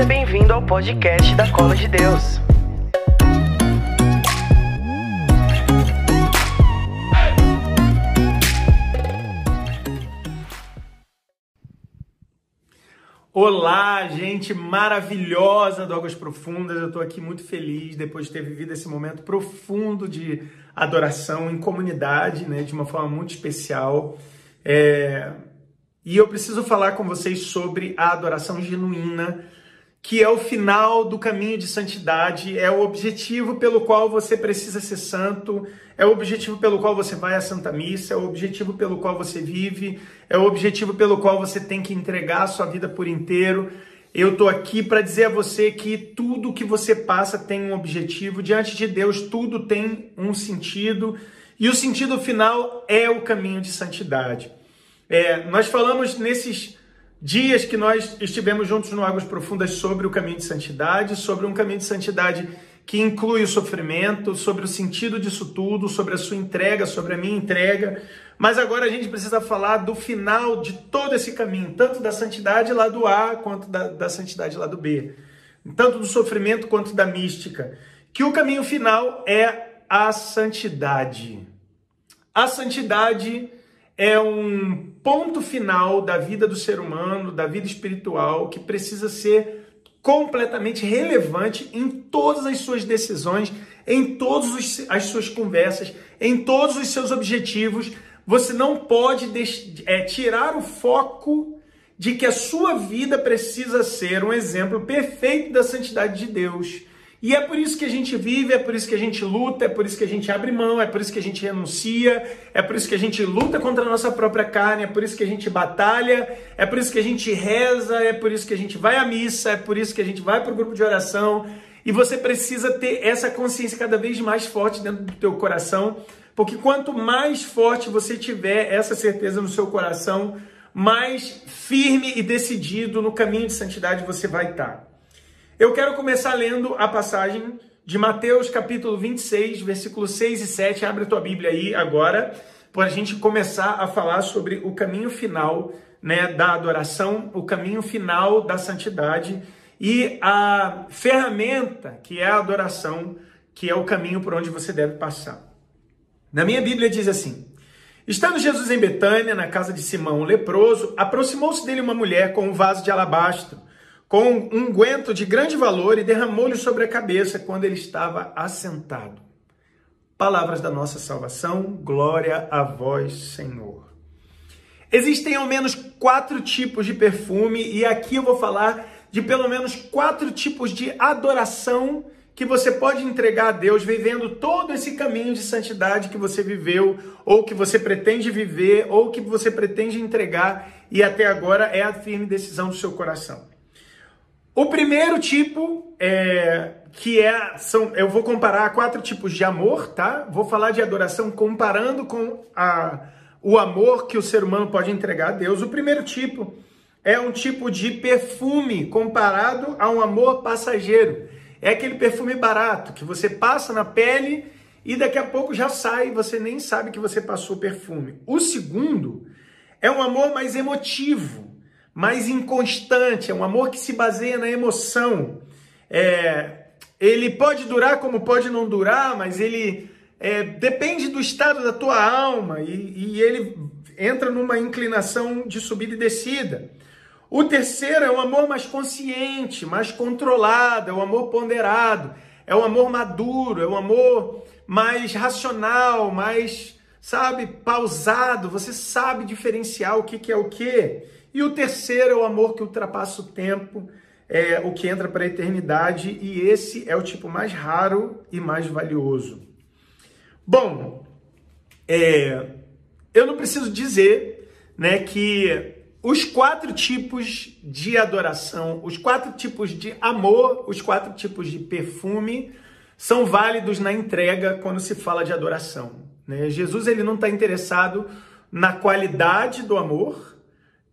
Seja bem-vindo ao podcast da Cola de Deus. Olá, gente maravilhosa do Águas Profundas. Eu estou aqui muito feliz depois de ter vivido esse momento profundo de adoração em comunidade, né, de uma forma muito especial. É... E eu preciso falar com vocês sobre a adoração genuína, que é o final do caminho de santidade, é o objetivo pelo qual você precisa ser santo, é o objetivo pelo qual você vai à Santa Missa, é o objetivo pelo qual você vive, é o objetivo pelo qual você tem que entregar a sua vida por inteiro. Eu estou aqui para dizer a você que tudo que você passa tem um objetivo, diante de Deus tudo tem um sentido, e o sentido final é o caminho de santidade. É, nós falamos nesses dias que nós estivemos juntos no Águas Profundas sobre o caminho de santidade, sobre um caminho de santidade que inclui o sofrimento, sobre o sentido disso tudo, sobre a sua entrega, sobre a minha entrega. Mas agora a gente precisa falar do final de todo esse caminho, tanto da santidade lá do A quanto da, da santidade lá do B, tanto do sofrimento quanto da mística. Que o caminho final é a santidade. A santidade é um ponto final da vida do ser humano, da vida espiritual, que precisa ser completamente relevante em todas as suas decisões, em todas as suas conversas, em todos os seus objetivos. Você não pode é, tirar o foco de que a sua vida precisa ser um exemplo perfeito da santidade de Deus. E é por isso que a gente vive, é por isso que a gente luta, é por isso que a gente abre mão, é por isso que a gente renuncia, é por isso que a gente luta contra a nossa própria carne, é por isso que a gente batalha, é por isso que a gente reza, é por isso que a gente vai à missa, é por isso que a gente vai para o grupo de oração. E você precisa ter essa consciência cada vez mais forte dentro do teu coração, porque quanto mais forte você tiver essa certeza no seu coração, mais firme e decidido no caminho de santidade você vai estar. Eu quero começar lendo a passagem de Mateus capítulo 26, versículos 6 e 7. Abre a tua Bíblia aí agora, para a gente começar a falar sobre o caminho final né, da adoração, o caminho final da santidade e a ferramenta que é a adoração, que é o caminho por onde você deve passar. Na minha Bíblia diz assim: Estando Jesus em Betânia, na casa de Simão o leproso, aproximou-se dele uma mulher com um vaso de alabastro com um unguento de grande valor e derramou-lhe sobre a cabeça quando ele estava assentado. Palavras da nossa salvação, glória a vós, Senhor. Existem ao menos quatro tipos de perfume, e aqui eu vou falar de pelo menos quatro tipos de adoração que você pode entregar a Deus vivendo todo esse caminho de santidade que você viveu, ou que você pretende viver, ou que você pretende entregar, e até agora é a firme decisão do seu coração. O primeiro tipo é que é são eu vou comparar quatro tipos de amor, tá? Vou falar de adoração comparando com a, o amor que o ser humano pode entregar a Deus. O primeiro tipo é um tipo de perfume comparado a um amor passageiro. É aquele perfume barato que você passa na pele e daqui a pouco já sai, você nem sabe que você passou perfume. O segundo é um amor mais emotivo mais inconstante, é um amor que se baseia na emoção. É, ele pode durar como pode não durar, mas ele é, depende do estado da tua alma e, e ele entra numa inclinação de subida e descida. O terceiro é um amor mais consciente, mais controlado, é um amor ponderado, é um amor maduro, é um amor mais racional, mais, sabe, pausado. Você sabe diferenciar o que, que é o que. E o terceiro é o amor que ultrapassa o tempo, é o que entra para a eternidade, e esse é o tipo mais raro e mais valioso. Bom, é, eu não preciso dizer né, que os quatro tipos de adoração, os quatro tipos de amor, os quatro tipos de perfume são válidos na entrega quando se fala de adoração. Né? Jesus ele não está interessado na qualidade do amor,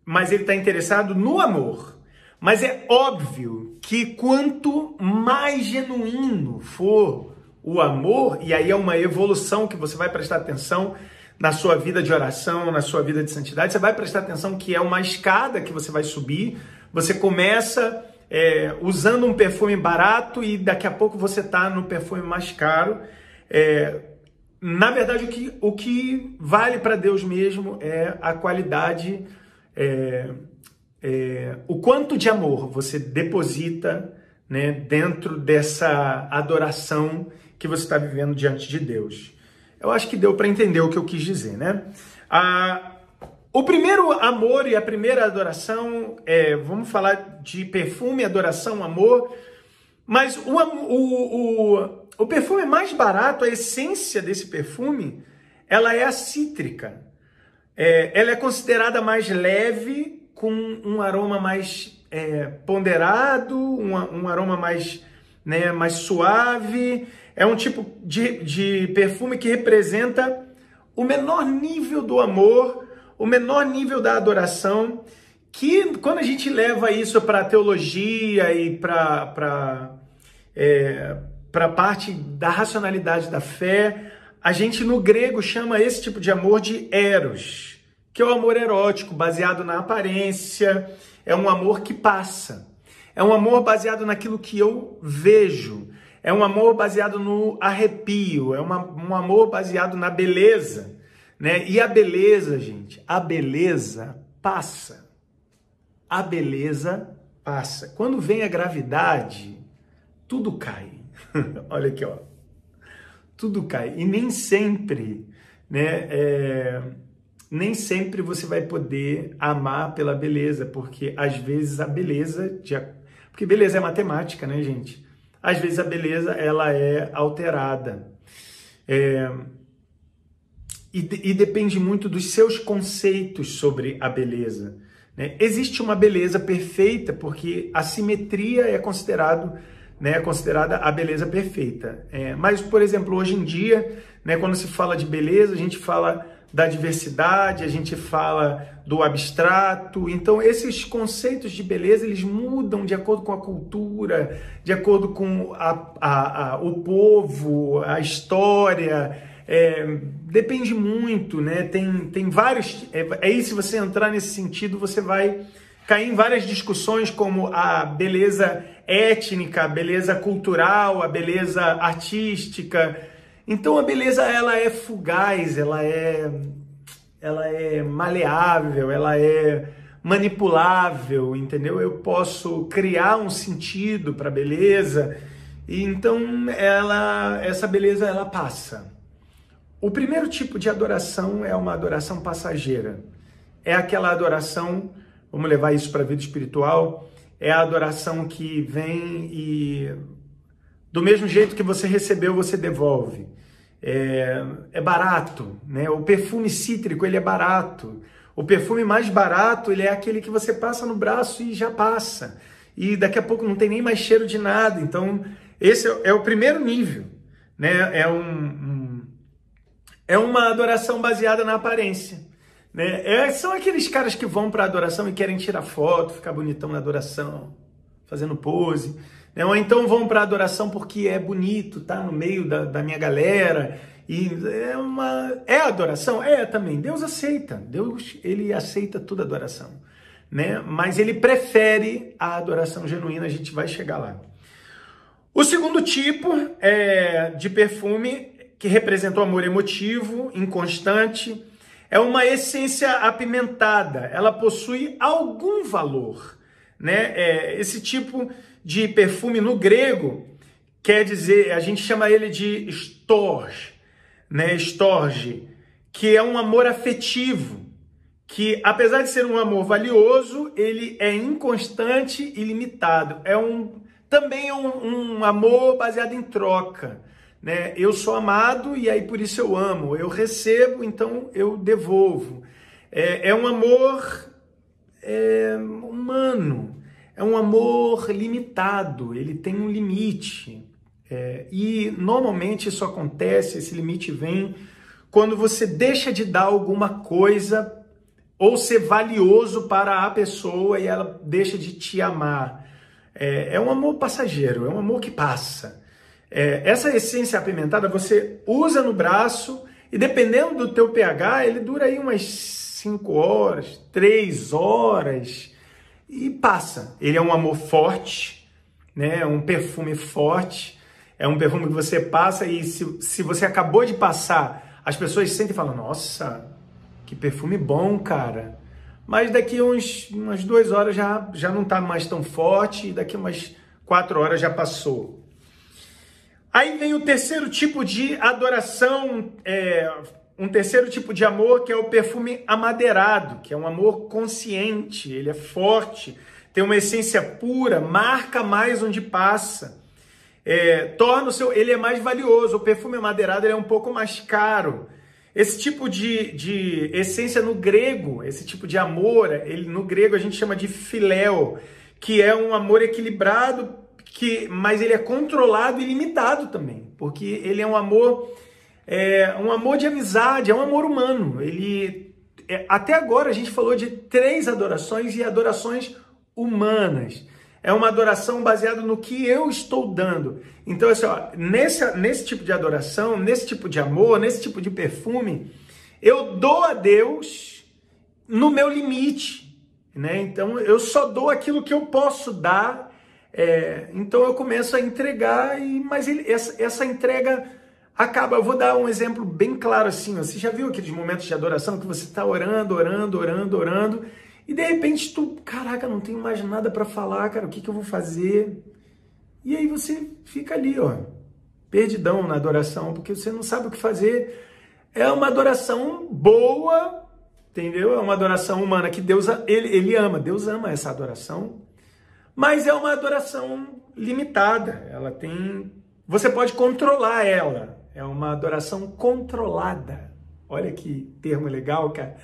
mas ele está interessado no amor. Mas é óbvio que quanto mais genuíno for o amor, e aí é uma evolução que você vai prestar atenção na sua vida de oração, na sua vida de santidade, você vai prestar atenção que é uma escada que você vai subir. Você começa é, usando um perfume barato e daqui a pouco você está no perfume mais caro. É, na verdade, o que, o que vale para Deus mesmo é a qualidade, é, é, o quanto de amor você deposita né, dentro dessa adoração que você está vivendo diante de Deus. Eu acho que deu para entender o que eu quis dizer, né? O primeiro amor e a primeira adoração, é, vamos falar de perfume, adoração, amor, mas o, o, o, o perfume mais barato, a essência desse perfume, ela é a cítrica. É, ela é considerada mais leve, com um aroma mais é, ponderado, um, um, aroma mais, né, mais suave. É um tipo de, de perfume que representa o menor nível do amor o menor nível da adoração, que quando a gente leva isso para a teologia e para é, a parte da racionalidade da fé, a gente no grego chama esse tipo de amor de eros, que é o amor erótico, baseado na aparência, é um amor que passa. É um amor baseado naquilo que eu vejo. É um amor baseado no arrepio. É uma, um amor baseado na beleza. Né? E a beleza, gente, a beleza passa. A beleza passa. Quando vem a gravidade, tudo cai. Olha aqui, ó. Tudo cai. E nem sempre, né? É... Nem sempre você vai poder amar pela beleza, porque às vezes a beleza, de... porque beleza é matemática, né, gente? Às vezes a beleza ela é alterada. É e, e depende muito dos seus conceitos sobre a beleza. Né? Existe uma beleza perfeita porque a simetria é considerado né, é considerada a beleza perfeita. É, mas, por exemplo, hoje em dia, né, quando se fala de beleza, a gente fala da diversidade, a gente fala do abstrato. Então, esses conceitos de beleza eles mudam de acordo com a cultura, de acordo com a, a, a, o povo, a história. É, depende muito, né? Tem, tem vários. É, aí, se você entrar nesse sentido, você vai cair em várias discussões como a beleza étnica, a beleza cultural, a beleza artística. Então a beleza ela é fugaz, ela é ela é maleável, ela é manipulável, entendeu? Eu posso criar um sentido para a beleza. E então ela essa beleza ela passa. O primeiro tipo de adoração é uma adoração passageira. É aquela adoração, vamos levar isso para a vida espiritual, é a adoração que vem e do mesmo jeito que você recebeu, você devolve. É, é barato, né? O perfume cítrico, ele é barato. O perfume mais barato, ele é aquele que você passa no braço e já passa. E daqui a pouco não tem nem mais cheiro de nada. Então, esse é, o primeiro nível, né? É um, um é uma adoração baseada na aparência. Né? É, são aqueles caras que vão para a adoração e querem tirar foto, ficar bonitão na adoração, fazendo pose. Né? Ou então vão para a adoração porque é bonito, tá no meio da, da minha galera. E é uma. É adoração? É também. Deus aceita. Deus, ele aceita toda adoração. Né? Mas ele prefere a adoração genuína, a gente vai chegar lá. O segundo tipo é, de perfume que representa o amor emotivo, inconstante, é uma essência apimentada, ela possui algum valor. Né? É, esse tipo de perfume no grego quer dizer, a gente chama ele de storge, né? storge, que é um amor afetivo, que apesar de ser um amor valioso, ele é inconstante e limitado. É um também é um, um amor baseado em troca né? Eu sou amado e aí por isso eu amo. Eu recebo, então eu devolvo. É, é um amor é, humano, é um amor limitado, ele tem um limite. É, e normalmente isso acontece, esse limite vem quando você deixa de dar alguma coisa ou ser valioso para a pessoa e ela deixa de te amar. É, é um amor passageiro, é um amor que passa. É, essa essência apimentada você usa no braço e dependendo do teu pH, ele dura aí umas 5 horas, 3 horas. e passa. Ele é um amor forte, né? É um perfume forte, é um perfume que você passa e se, se você acabou de passar, as pessoas sentem e falam: Nossa, que perfume bom, cara. Mas daqui uns, umas duas horas já, já não está mais tão forte, e daqui umas quatro horas já passou. Aí vem o terceiro tipo de adoração, é, um terceiro tipo de amor, que é o perfume amadeirado, que é um amor consciente, ele é forte, tem uma essência pura, marca mais onde passa. É, torna o seu, ele é mais valioso. O perfume amadeirado é um pouco mais caro. Esse tipo de, de essência no grego, esse tipo de amor, ele, no grego a gente chama de filéu, que é um amor equilibrado, que, mas ele é controlado e limitado também, porque ele é um amor, é, um amor de amizade, é um amor humano. Ele, é, até agora a gente falou de três adorações e adorações humanas. É uma adoração baseada no que eu estou dando. Então, assim, ó, nesse, nesse tipo de adoração, nesse tipo de amor, nesse tipo de perfume, eu dou a Deus no meu limite. Né? Então, eu só dou aquilo que eu posso dar. É, então, eu começo a entregar, e, mas ele, essa, essa entrega acaba. Eu vou dar um exemplo bem claro assim. Ó, você já viu aqueles momentos de adoração que você está orando, orando, orando, orando e de repente tu, caraca, não tenho mais nada para falar, cara, o que, que eu vou fazer? E aí você fica ali, ó, perdidão na adoração, porque você não sabe o que fazer. É uma adoração boa, entendeu? É uma adoração humana que Deus ele, ele ama, Deus ama essa adoração, mas é uma adoração limitada. Ela tem, você pode controlar ela. É uma adoração controlada. Olha que termo legal, cara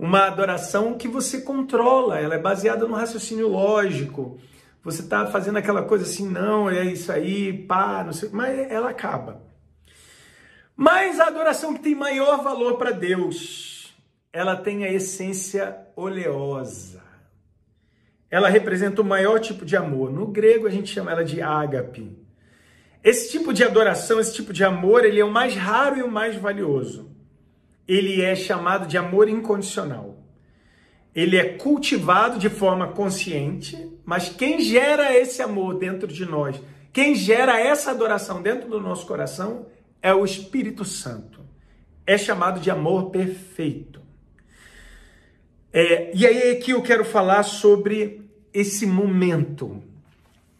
uma adoração que você controla, ela é baseada no raciocínio lógico. Você está fazendo aquela coisa assim, não, é isso aí, pá, não sei, mas ela acaba. Mas a adoração que tem maior valor para Deus, ela tem a essência oleosa. Ela representa o maior tipo de amor. No grego a gente chama ela de ágape. Esse tipo de adoração, esse tipo de amor, ele é o mais raro e o mais valioso ele é chamado de amor incondicional. Ele é cultivado de forma consciente, mas quem gera esse amor dentro de nós, quem gera essa adoração dentro do nosso coração é o Espírito Santo. É chamado de amor perfeito. É, e aí é que eu quero falar sobre esse momento.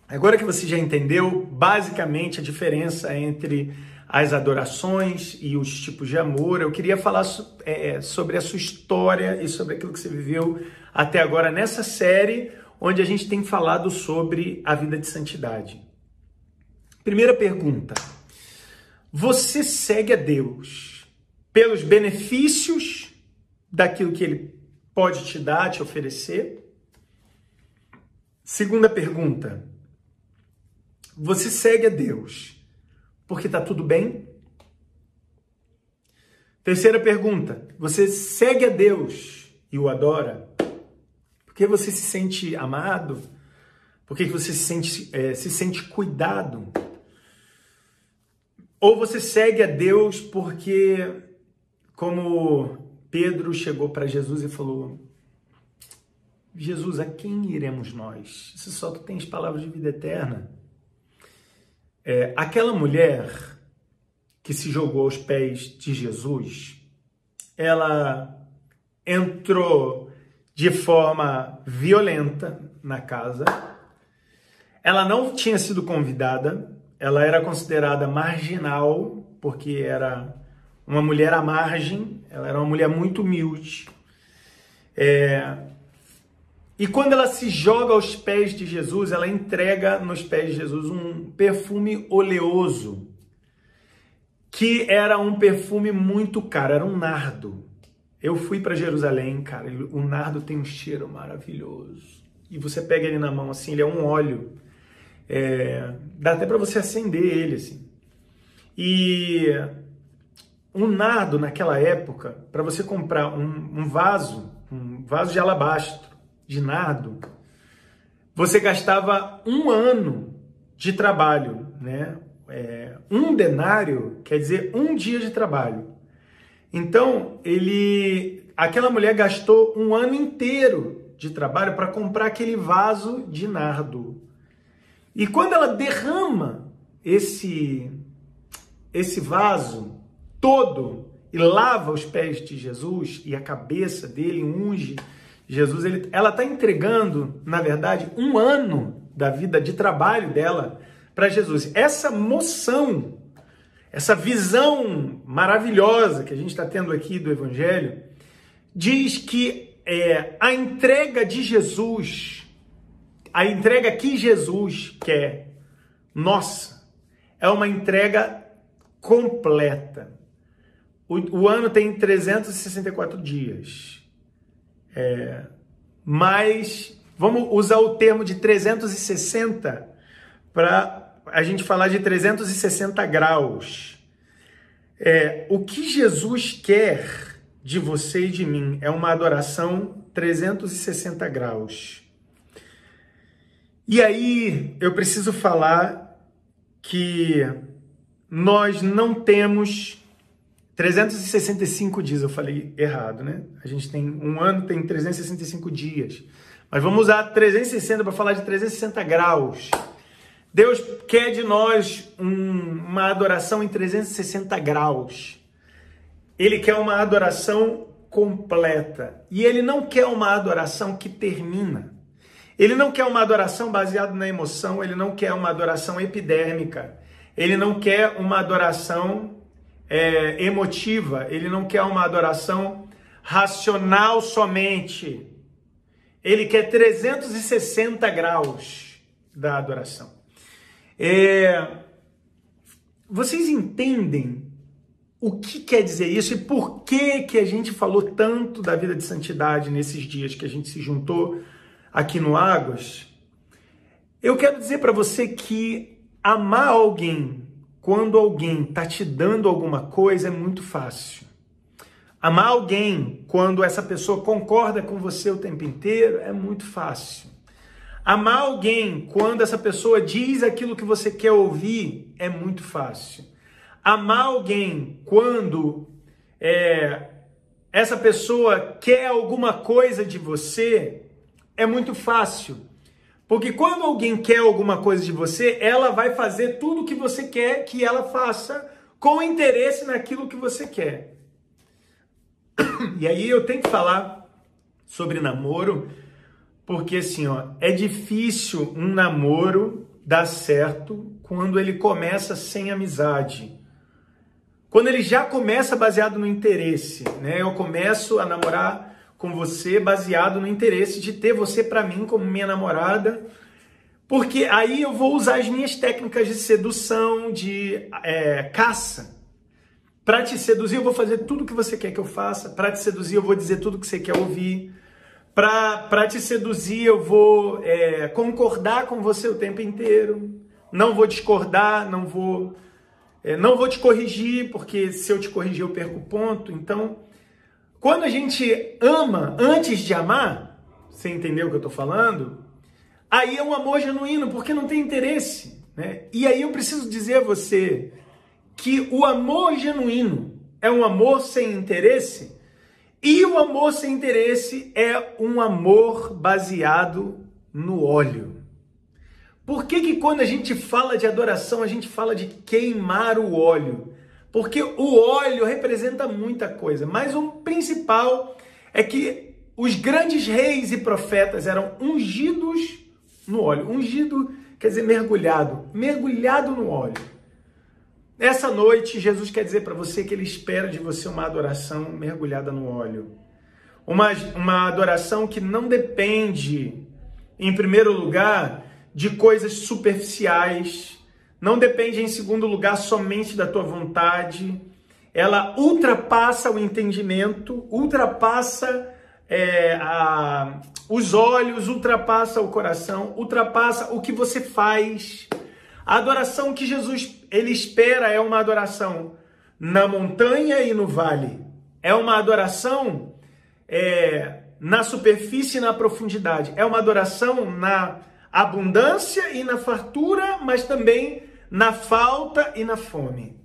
Agora que você já entendeu basicamente a diferença entre as adorações e os tipos de amor. Eu queria falar é, é, sobre a sua história e sobre aquilo que você viveu até agora nessa série, onde a gente tem falado sobre a vida de santidade. Primeira pergunta: Você segue a Deus pelos benefícios daquilo que Ele pode te dar, te oferecer? Segunda pergunta: Você segue a Deus porque está tudo bem? Terceira pergunta: você segue a Deus e o adora? Porque você se sente amado? Porque você se sente, é, se sente cuidado? Ou você segue a Deus porque, como Pedro chegou para Jesus e falou: Jesus, a quem iremos nós? Se só tu tens palavras de vida eterna. É, aquela mulher que se jogou aos pés de Jesus, ela entrou de forma violenta na casa. Ela não tinha sido convidada, ela era considerada marginal, porque era uma mulher à margem, ela era uma mulher muito humilde. É, e quando ela se joga aos pés de Jesus, ela entrega nos pés de Jesus um perfume oleoso, que era um perfume muito caro, era um nardo. Eu fui para Jerusalém, cara, o nardo tem um cheiro maravilhoso. E você pega ele na mão assim, ele é um óleo. É, dá até para você acender ele assim. E um nardo naquela época, para você comprar um, um vaso, um vaso de alabastro, de nardo, você gastava um ano de trabalho, né? É, um denário quer dizer um dia de trabalho. Então, ele, aquela mulher gastou um ano inteiro de trabalho para comprar aquele vaso de nardo. E quando ela derrama esse esse vaso todo e lava os pés de Jesus e a cabeça dele unge Jesus, ele, ela está entregando, na verdade, um ano da vida de trabalho dela para Jesus. Essa moção, essa visão maravilhosa que a gente está tendo aqui do Evangelho, diz que é, a entrega de Jesus, a entrega que Jesus quer, nossa, é uma entrega completa. O, o ano tem 364 dias. É, mas vamos usar o termo de 360 para a gente falar de 360 graus. É, o que Jesus quer de você e de mim é uma adoração 360 graus. E aí eu preciso falar que nós não temos 365 dias, eu falei errado, né? A gente tem um ano, tem 365 dias. Mas vamos usar 360 para falar de 360 graus. Deus quer de nós um, uma adoração em 360 graus. Ele quer uma adoração completa. E ele não quer uma adoração que termina. Ele não quer uma adoração baseada na emoção, ele não quer uma adoração epidérmica. Ele não quer uma adoração é, emotiva, ele não quer uma adoração racional somente. Ele quer 360 graus da adoração. É, vocês entendem o que quer dizer isso e por que que a gente falou tanto da vida de santidade nesses dias que a gente se juntou aqui no Águas? Eu quero dizer para você que amar alguém quando alguém está te dando alguma coisa é muito fácil. Amar alguém quando essa pessoa concorda com você o tempo inteiro é muito fácil. Amar alguém quando essa pessoa diz aquilo que você quer ouvir é muito fácil. Amar alguém quando é, essa pessoa quer alguma coisa de você é muito fácil. Porque quando alguém quer alguma coisa de você, ela vai fazer tudo o que você quer que ela faça com interesse naquilo que você quer. E aí eu tenho que falar sobre namoro, porque assim, ó, é difícil um namoro dar certo quando ele começa sem amizade. Quando ele já começa baseado no interesse, né? Eu começo a namorar com você baseado no interesse de ter você para mim como minha namorada, porque aí eu vou usar as minhas técnicas de sedução, de é, caça. Para te seduzir, eu vou fazer tudo que você quer que eu faça. Para te seduzir, eu vou dizer tudo que você quer ouvir. Para te seduzir, eu vou é, concordar com você o tempo inteiro. Não vou discordar, não vou, é, não vou te corrigir, porque se eu te corrigir, eu perco ponto. Então, quando a gente ama antes de amar, você entendeu o que eu estou falando? Aí é um amor genuíno, porque não tem interesse. Né? E aí eu preciso dizer a você que o amor genuíno é um amor sem interesse, e o amor sem interesse é um amor baseado no óleo. Por que, que quando a gente fala de adoração, a gente fala de queimar o óleo? Porque o óleo representa muita coisa, mas o principal é que os grandes reis e profetas eram ungidos no óleo. Ungido quer dizer mergulhado, mergulhado no óleo. Essa noite, Jesus quer dizer para você que ele espera de você uma adoração mergulhada no óleo. Uma, uma adoração que não depende, em primeiro lugar, de coisas superficiais, não depende, em segundo lugar, somente da tua vontade. Ela ultrapassa o entendimento, ultrapassa é, a, os olhos, ultrapassa o coração, ultrapassa o que você faz. A adoração que Jesus ele espera é uma adoração na montanha e no vale. É uma adoração é, na superfície e na profundidade. É uma adoração na abundância e na fartura, mas também na falta e na fome.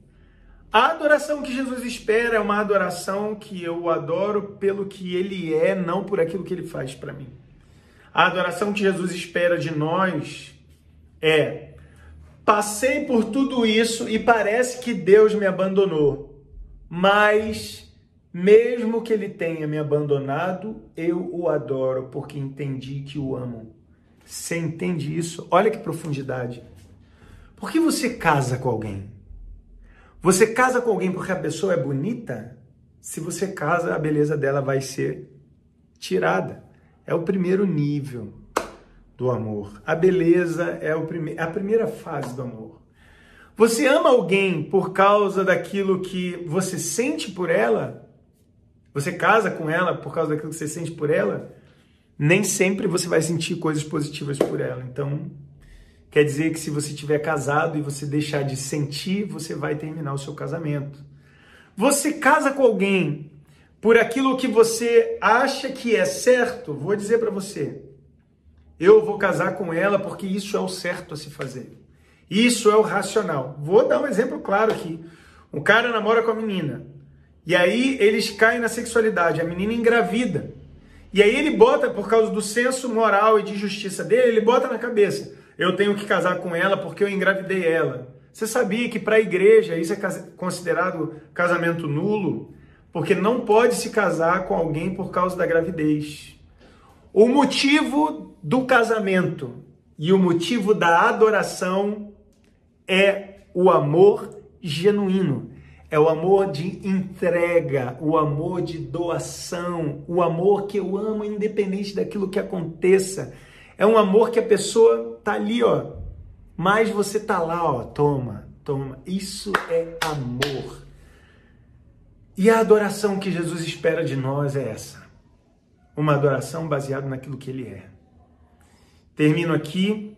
A adoração que Jesus espera é uma adoração que eu adoro pelo que ele é, não por aquilo que ele faz para mim. A adoração que Jesus espera de nós é: passei por tudo isso e parece que Deus me abandonou, mas mesmo que ele tenha me abandonado, eu o adoro porque entendi que o amo. Você entende isso? Olha que profundidade. Por que você casa com alguém? Você casa com alguém porque a pessoa é bonita? Se você casa, a beleza dela vai ser tirada. É o primeiro nível do amor. A beleza é o prime a primeira fase do amor. Você ama alguém por causa daquilo que você sente por ela? Você casa com ela por causa daquilo que você sente por ela? Nem sempre você vai sentir coisas positivas por ela. Então, quer dizer que se você tiver casado e você deixar de sentir, você vai terminar o seu casamento. Você casa com alguém por aquilo que você acha que é certo, vou dizer para você, eu vou casar com ela porque isso é o certo a se fazer. Isso é o racional. Vou dar um exemplo claro aqui. Um cara namora com a menina. E aí eles caem na sexualidade. A menina engravida. E aí ele bota, por causa do senso moral e de justiça dele, ele bota na cabeça: eu tenho que casar com ela porque eu engravidei ela. Você sabia que para a igreja isso é considerado casamento nulo? Porque não pode se casar com alguém por causa da gravidez. O motivo do casamento e o motivo da adoração é o amor genuíno. É o amor de entrega, o amor de doação, o amor que eu amo independente daquilo que aconteça. É um amor que a pessoa tá ali, ó, mas você tá lá, ó, toma, toma. Isso é amor. E a adoração que Jesus espera de nós é essa. Uma adoração baseada naquilo que ele é. Termino aqui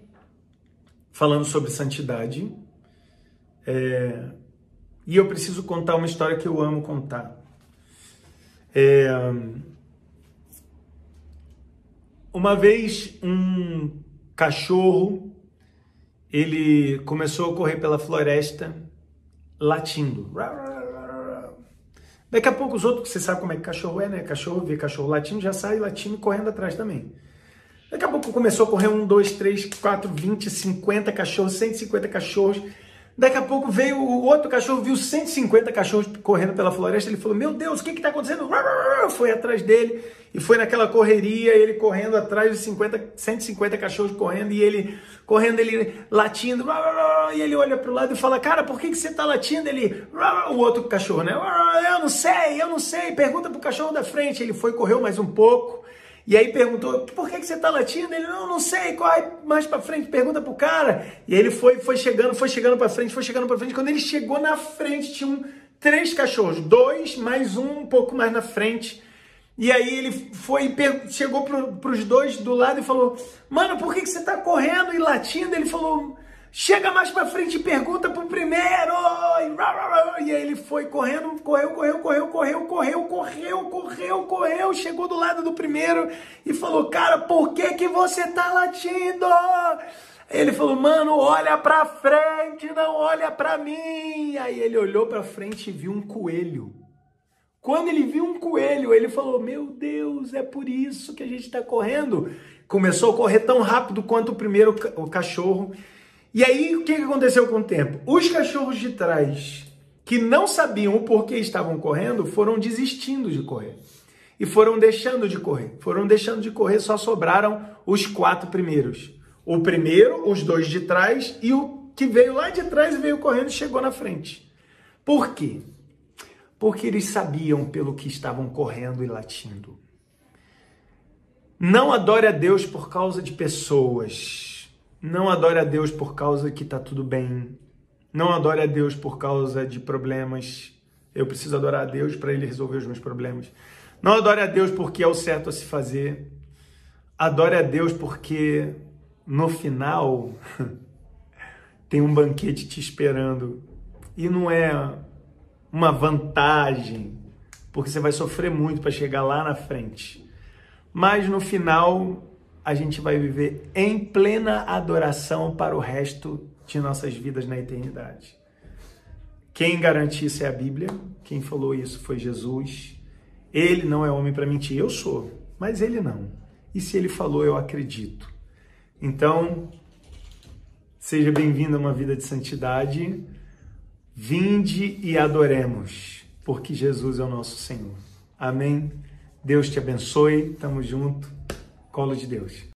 falando sobre santidade. É, e eu preciso contar uma história que eu amo contar. É, uma vez um cachorro ele começou a correr pela floresta latindo. Daqui a pouco os outros, você sabe como é que cachorro é, né? Cachorro vê cachorro latindo, já sai latindo correndo atrás também. Daqui a pouco começou a correr um, dois, três, quatro, vinte, cinquenta cachorros, 150 cachorros. Daqui a pouco veio o outro cachorro, viu 150 cachorros correndo pela floresta. Ele falou: Meu Deus, o que está acontecendo? Foi atrás dele e foi naquela correria, ele correndo atrás de 50, 150 cachorros correndo e ele correndo, ele latindo. E ele olha para o lado e fala: Cara, por que, que você está latindo? Ele, o outro cachorro, né? Eu não sei, eu não sei. Pergunta para o cachorro da frente. Ele foi, correu mais um pouco. E aí perguntou, por que, que você está latindo? Ele, não, não sei, corre mais para frente, pergunta pro cara. E ele foi, foi chegando, foi chegando para frente, foi chegando para frente. Quando ele chegou na frente, tinham três cachorros, dois mais um um pouco mais na frente. E aí ele foi, chegou para os dois do lado e falou, mano, por que, que você está correndo e latindo? Ele falou, Chega mais para frente e pergunta pro primeiro. E aí ele foi correndo, correu, correu, correu, correu, correu, correu, correu, correu, chegou do lado do primeiro e falou: "Cara, por que que você tá latindo?" Ele falou: "Mano, olha para frente, não olha para mim". Aí ele olhou para frente e viu um coelho. Quando ele viu um coelho, ele falou: Meu Deus, é por isso que a gente está correndo. Começou a correr tão rápido quanto o primeiro o cachorro. E aí, o que aconteceu com o tempo? Os cachorros de trás, que não sabiam o porquê estavam correndo, foram desistindo de correr. E foram deixando de correr. Foram deixando de correr, só sobraram os quatro primeiros. O primeiro, os dois de trás, e o que veio lá de trás e veio correndo e chegou na frente. Por quê? Porque eles sabiam pelo que estavam correndo e latindo. Não adore a Deus por causa de pessoas não adore a Deus por causa que está tudo bem. Não adore a Deus por causa de problemas. Eu preciso adorar a Deus para Ele resolver os meus problemas. Não adore a Deus porque é o certo a se fazer. Adore a Deus porque no final tem um banquete te esperando. E não é uma vantagem, porque você vai sofrer muito para chegar lá na frente. Mas no final a gente vai viver em plena adoração para o resto de nossas vidas na eternidade. Quem garante isso é a Bíblia, quem falou isso foi Jesus. Ele não é homem para mentir, eu sou, mas ele não. E se ele falou, eu acredito. Então, seja bem-vindo a uma vida de santidade. Vinde e adoremos, porque Jesus é o nosso Senhor. Amém. Deus te abençoe. Tamo junto colo de Deus.